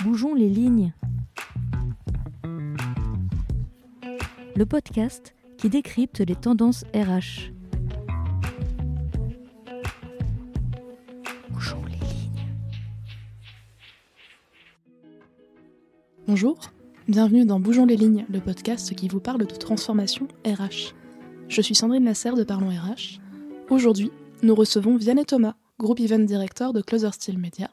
Bougeons les lignes. Le podcast qui décrypte les tendances RH. Bougeons les lignes. Bonjour, bienvenue dans Bougeons les lignes, le podcast qui vous parle de transformation RH. Je suis Sandrine Lasserre de Parlons RH. Aujourd'hui, nous recevons Vianney Thomas, groupe event director de Closer Steel Media,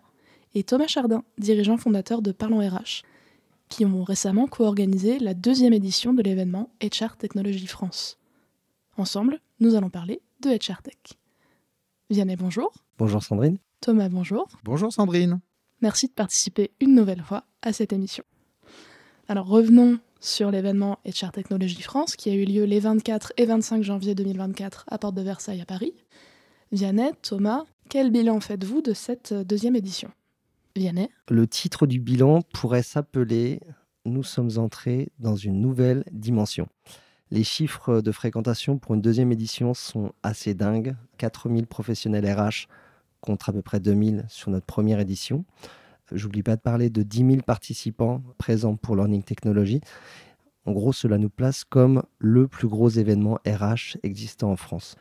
et Thomas Chardin, dirigeant fondateur de Parlons RH, qui ont récemment co-organisé la deuxième édition de l'événement HR Technologie France. Ensemble, nous allons parler de HR Tech. Vianney, bonjour. Bonjour Sandrine. Thomas, bonjour. Bonjour Sandrine. Merci de participer une nouvelle fois à cette émission. Alors revenons sur l'événement HR Technologie France qui a eu lieu les 24 et 25 janvier 2024 à Porte de Versailles à Paris. Vianney, Thomas, quel bilan faites-vous de cette deuxième édition? Le titre du bilan pourrait s'appeler Nous sommes entrés dans une nouvelle dimension. Les chiffres de fréquentation pour une deuxième édition sont assez dingues. 4000 professionnels RH contre à peu près 2000 sur notre première édition. J'oublie pas de parler de 10 000 participants présents pour Learning Technology. En gros, cela nous place comme le plus gros événement RH existant en France.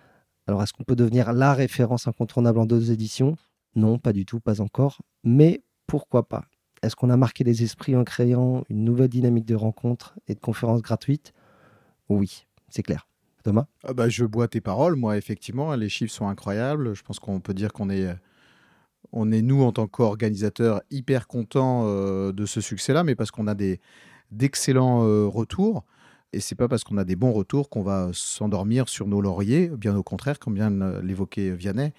Alors, est-ce qu'on peut devenir la référence incontournable en deux éditions? Non, pas du tout, pas encore. Mais pourquoi pas Est-ce qu'on a marqué les esprits en créant une nouvelle dynamique de rencontres et de conférences gratuites? Oui, c'est clair. Thomas? Ah bah, Je bois tes paroles. Moi, effectivement, les chiffres sont incroyables. Je pense qu'on peut dire qu'on est, on nous, en tant qu'organisateurs, hyper contents euh, de ce succès-là, mais parce qu'on a des, d'excellents euh, retours. Et c'est pas parce qu'on a des bons retours qu'on va s'endormir sur nos lauriers, bien au contraire, comme vient l'évoquer Vianney.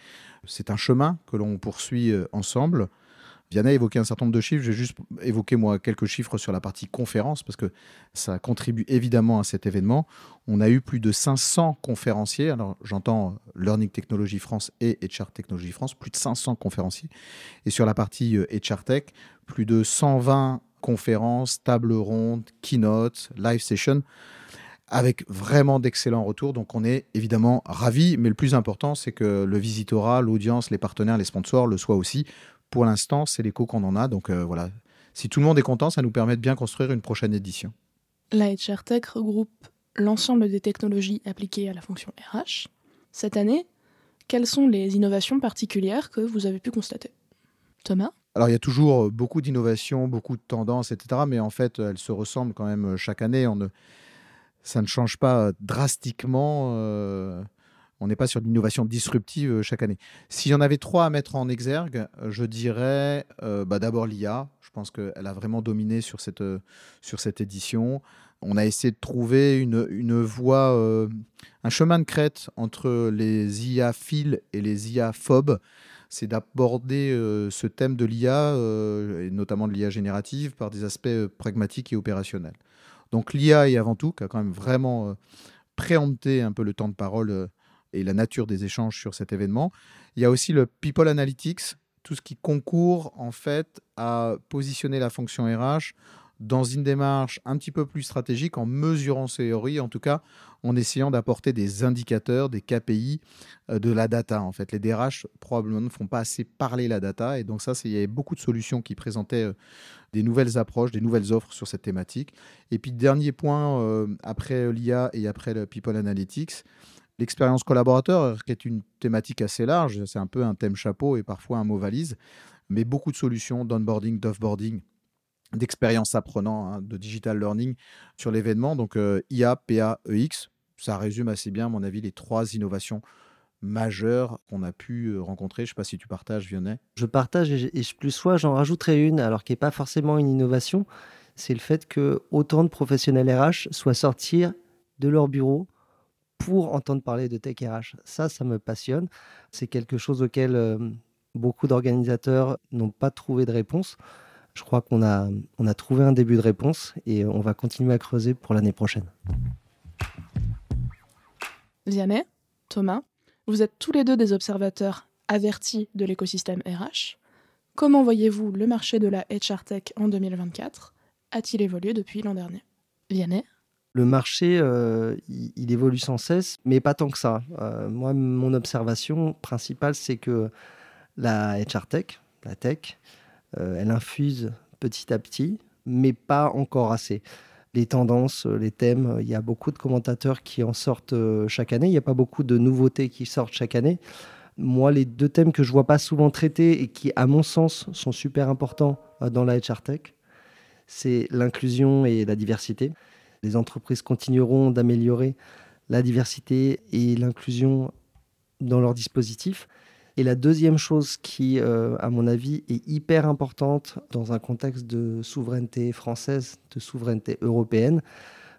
C'est un chemin que l'on poursuit euh, ensemble. Vianney a évoqué un certain nombre de chiffres. J'ai juste évoqué, moi, quelques chiffres sur la partie conférence, parce que ça contribue évidemment à cet événement. On a eu plus de 500 conférenciers. Alors, j'entends Learning Technology France et HR Technology France, plus de 500 conférenciers. Et sur la partie HR euh, Tech, plus de 120 conférences, tables rondes, keynote, live session, avec vraiment d'excellents retours. Donc on est évidemment ravis, mais le plus important, c'est que le visitorat, l'audience, les partenaires, les sponsors le soient aussi. Pour l'instant, c'est l'écho qu'on en a. Donc euh, voilà, si tout le monde est content, ça nous permet de bien construire une prochaine édition. La HR Tech regroupe l'ensemble des technologies appliquées à la fonction RH. Cette année, quelles sont les innovations particulières que vous avez pu constater? Thomas? Alors, il y a toujours euh, beaucoup d'innovations, beaucoup de tendances, etc. Mais en fait, elles se ressemblent quand même euh, chaque année. On ne, ça ne change pas euh, drastiquement. On n'est pas sur l'innovation disruptive chaque année. S'il y en avait trois à mettre en exergue, je dirais bah, d'abord l'IA. Je pense qu'elle a vraiment dominé sur cette, sur cette édition. On a essayé de trouver une, une voie, un chemin de crête entre les IA fils et les IA phobes c'est d'aborder euh, ce thème de l'IA, euh, et notamment de l'IA générative, par des aspects euh, pragmatiques et opérationnels. Donc l'IA est avant tout, qui a quand même vraiment préempté un peu le temps de parole et la nature des échanges sur cet événement. Il y a aussi le People Analytics, tout ce qui concourt en fait à positionner la fonction RH dans une démarche un petit peu plus stratégique en mesurant ses théories, en tout cas en essayant d'apporter des indicateurs, des KPI euh, de la data. En fait, les DRH probablement ne font pas assez parler la data et donc ça, il y avait beaucoup de solutions qui présentaient euh, des nouvelles approches, des nouvelles offres sur cette thématique. Et puis dernier point euh, après l'IA et après le People Analytics. L'expérience collaborateur, qui est une thématique assez large, c'est un peu un thème chapeau et parfois un mot valise, mais beaucoup de solutions d'onboarding, d'offboarding, d'expérience apprenant, hein, de digital learning sur l'événement. Donc euh, IA, PA, EX, ça résume assez bien, à mon avis, les trois innovations majeures qu'on a pu euh, rencontrer. Je ne sais pas si tu partages, Vianney. Je partage et, plus soit j'en rajouterai une, alors qui n'est pas forcément une innovation. C'est le fait que autant de professionnels RH soient sortis de leur bureau pour entendre parler de tech RH. Ça, ça me passionne. C'est quelque chose auquel euh, beaucoup d'organisateurs n'ont pas trouvé de réponse. Je crois qu'on a, on a trouvé un début de réponse et on va continuer à creuser pour l'année prochaine. Vianney, Thomas, vous êtes tous les deux des observateurs avertis de l'écosystème RH. Comment voyez-vous le marché de la HR Tech en 2024 A-t-il évolué depuis l'an dernier? Vianney le marché, euh, il, évolue sans cesse, mais pas tant que ça. Euh, moi, mon observation principale, c'est que la HR Tech, la tech, euh, elle infuse petit à petit, mais pas encore assez. Les tendances, les thèmes, il y a beaucoup de commentateurs qui en sortent chaque année. Il n'y a pas beaucoup de nouveautés qui sortent chaque année. Moi, les deux thèmes que je vois pas souvent traités et qui, à mon sens, sont super importants dans la HR Tech, c'est l'inclusion et la diversité. Les entreprises continueront d'améliorer la diversité et l'inclusion dans leurs dispositifs. Et la deuxième chose qui, euh, à mon avis, est hyper importante dans un contexte de souveraineté française, de souveraineté européenne,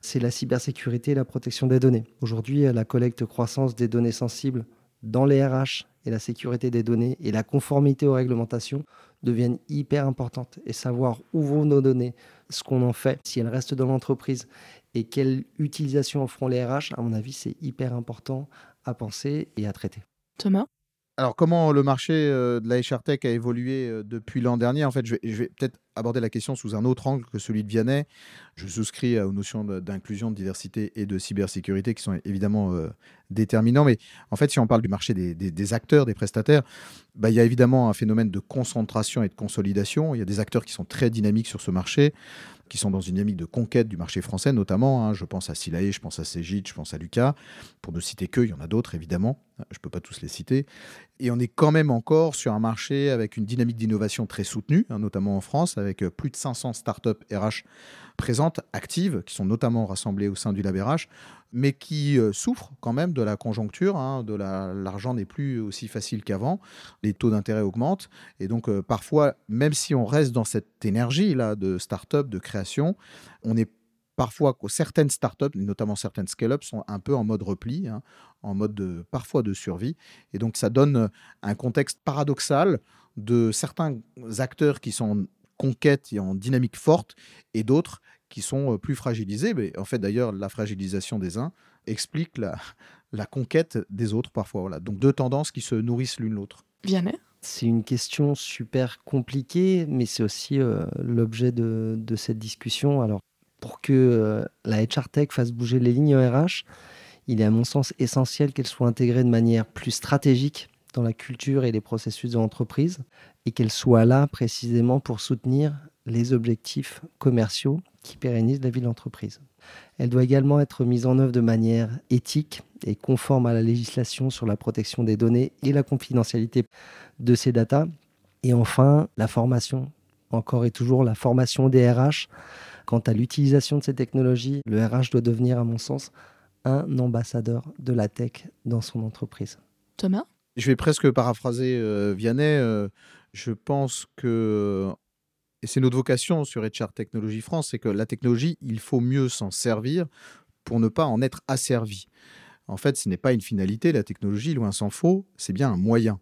c'est la cybersécurité et la protection des données. Aujourd'hui, la collecte croissance des données sensibles dans les RH et la sécurité des données et la conformité aux réglementations deviennent hyper importantes. Et savoir où vont nos données, ce qu'on en fait, si elles restent dans l'entreprise et quelle utilisation en feront les RH, à mon avis, c'est hyper important à penser et à traiter. Thomas? Alors, comment le marché euh, de la HR Tech a évolué euh, depuis l'an dernier? En fait, je vais, peut-être aborder la question sous un autre angle que celui de Vianney. Je souscris aux notions d'inclusion, de diversité et de cybersécurité qui sont évidemment euh, déterminants. Mais en fait, si on parle du marché des, acteurs, des prestataires, bah, il y a évidemment un phénomène de concentration et de consolidation. Il y a des acteurs qui sont très dynamiques sur ce marché qui sont dans une dynamique de conquête du marché français, notamment. Hein. je pense à Silae, je pense à Cégit, je pense à Lucas. Pour ne citer que, il y en a d'autres, évidemment. Je ne peux pas tous les citer. Et on est quand même encore sur un marché avec une dynamique d'innovation très soutenue, hein, notamment en France, avec euh, plus de 500 startups RH présentes, actives, qui sont notamment rassemblées au sein du Lab RH, mais qui euh, souffrent quand même de la conjoncture. Hein, de l'argent n'est plus aussi facile qu'avant. Les taux d'intérêt augmentent. Et donc, euh, parfois, même si on reste dans cette énergie-là de start-up, de création, on est parfois certaines startups, notamment certaines scale-up, sont un peu en mode repli, hein, en mode de, parfois de survie. Et donc, ça donne un contexte paradoxal de certains acteurs qui sont en conquête et en dynamique forte et d'autres qui sont plus fragilisés. Mais en fait, d'ailleurs, la fragilisation des uns explique la, la conquête des autres parfois. Voilà. Donc deux tendances qui se nourrissent l'une l'autre. Vianney? C'est une question super compliquée, mais c'est aussi l'objet de, de, cette discussion. Alors, pour que la HR Tech fasse bouger les lignes RH, il est à mon sens essentiel qu'elle soit intégrée de manière plus stratégique dans la culture et les processus de l'entreprise et qu'elle soit là précisément pour soutenir les objectifs commerciaux qui pérennisent la vie de l'entreprise. Elle doit également être mise en œuvre de manière éthique et conforme à la législation sur la protection des données et la confidentialité de ces datas. Et enfin, la formation, encore et toujours la formation des RH. Quant à l'utilisation de ces technologies, le RH doit devenir, à mon sens, un ambassadeur de la tech dans son entreprise. Thomas? Je vais presque paraphraser euh, Vianney. Euh, je pense que et c'est notre vocation sur HR Technologie France, c'est que la technologie, il faut mieux s'en servir pour ne pas en être asservi. En fait, ce n'est pas une finalité, la technologie, loin s'en faut, c'est bien un moyen.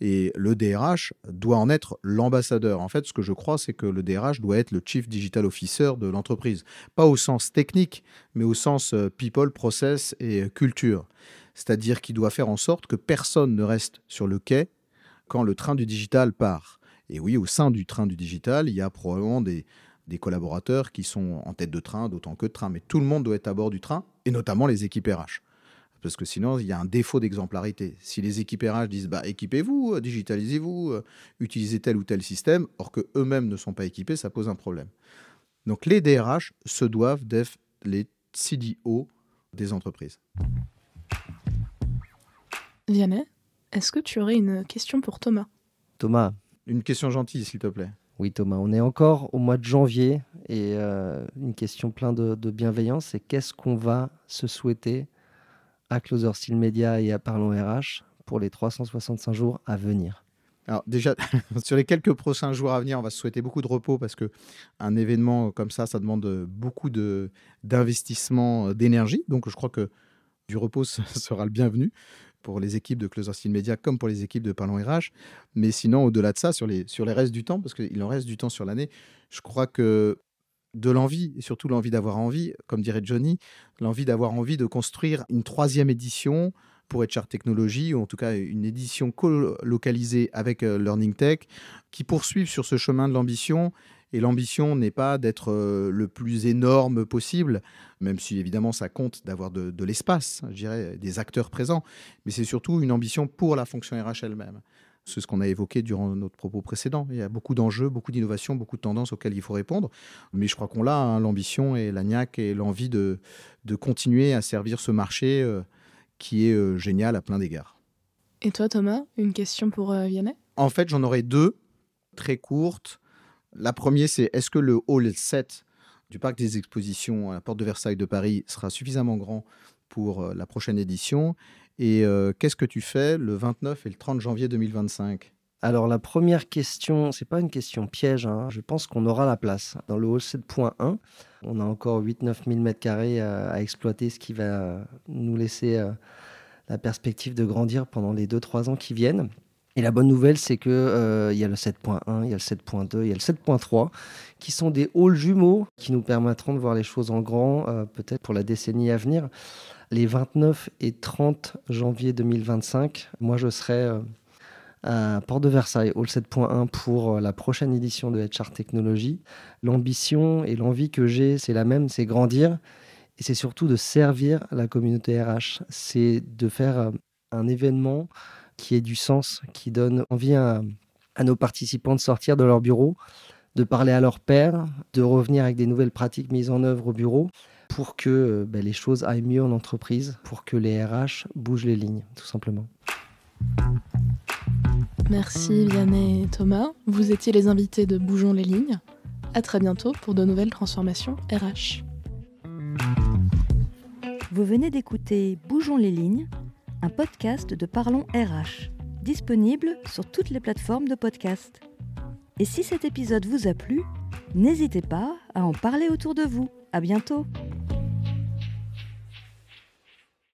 Et le DRH doit en être l'ambassadeur. En fait, ce que je crois, c'est que le DRH doit être le Chief Digital Officer de l'entreprise. Pas au sens technique, mais au sens euh, people, process et euh, culture. C'est-à-dire qu'il doit faire en sorte que personne ne reste sur le quai quand le train du digital part. Et oui, au sein du train du digital, il y a probablement des, collaborateurs qui sont en tête de train, d'autant que de train. Mais tout le monde doit être à bord du train, et notamment les équipes RH. Parce que sinon, il y a un défaut d'exemplarité. Si les équipes RH disent bah, équipez-vous, digitalisez-vous, euh, utilisez tel ou tel système, or qu'eux-mêmes ne sont pas équipés, ça pose un problème. Donc les DRH se doivent d'être les CDO des entreprises. Vianney, est-ce que tu aurais une question pour Thomas? Thomas, une question gentille, s'il te plaît. Oui, Thomas, on est encore au mois de janvier et euh, une question pleine de, bienveillance, c'est qu'est-ce qu'on va se souhaiter à Closer Steel Media et à Parlons RH pour les 365 jours à venir alors déjà, sur les quelques prochains jours à venir, on va se souhaiter beaucoup de repos parce que un événement comme ça, ça demande beaucoup d'investissement d'énergie. Donc je crois que du repos sera le bienvenu pour les équipes de Closer Steel Media comme pour les équipes de Parlons RH. Mais sinon, au-delà de ça, sur les, sur les restes du temps, parce qu'il en reste du temps sur l'année, je crois que de l'envie, et surtout l'envie d'avoir envie, comme dirait Johnny, l'envie d'avoir envie de construire une troisième édition pour HR Technology, ou en tout cas une édition co-localisée avec euh, Learning Tech, qui poursuivent sur ce chemin de l'ambition et l'ambition n'est pas d'être euh, le plus énorme possible, même si évidemment ça compte d'avoir de, l'espace, je dirais, des acteurs présents, mais c'est surtout une ambition pour la fonction RH elle-même. C'est ce qu'on a évoqué durant notre propos précédent. Il y a beaucoup d'enjeux, beaucoup d'innovations, beaucoup de tendances auxquelles il faut répondre. Mais je crois qu'on l'a, hein, l'ambition et la niaque et l'envie de, de continuer à servir ce marché euh, qui est euh, génial à plein d'égards. Et toi, Thomas, une question pour euh, Vianney? En fait, j'en aurais deux, très courtes. La première, c'est est-ce que le hall 7 du parc des expositions à la porte de Versailles de Paris sera suffisamment grand pour la prochaine édition? Et euh, qu'est-ce que tu fais le 29 et le 30 janvier 2025 alors la première question, c'est pas une question piège, hein. je pense qu'on aura la place. Dans le hall 7.1, on a encore 8-9 000 m2 à, exploiter, ce qui va nous laisser euh, la perspective de grandir pendant les 2-3 ans qui viennent. Et la bonne nouvelle, c'est qu'il euh, y a le 7.1, il y a le 7.2, il y a le 7.3, qui sont des halls jumeaux qui nous permettront de voir les choses en grand, peut-être pour la décennie à venir les 29 et 30 janvier 2025, moi je serai euh, à Port de Versailles, Hall 7.1 pour euh, la prochaine édition de HR Technology. L'ambition et l'envie que j'ai, c'est la même, c'est grandir et c'est surtout de servir la communauté RH. C'est de faire euh, un événement qui ait du sens, qui donne envie à, à nos participants de sortir de leur bureau, de parler à leur père, de revenir avec des nouvelles pratiques mises en œuvre au bureau pour que euh, ben, les choses aillent mieux en entreprise, pour que les RH bougent les lignes, tout simplement. Merci Vianney et Thomas. Vous étiez les invités de Bougeons les lignes. À très bientôt pour de nouvelles transformations RH. Vous venez d'écouter Bougeons les lignes, un podcast de Parlons RH, disponible sur toutes les plateformes de podcast. Et si cet épisode vous a plu, n'hésitez pas à en parler autour de vous. À bientôt!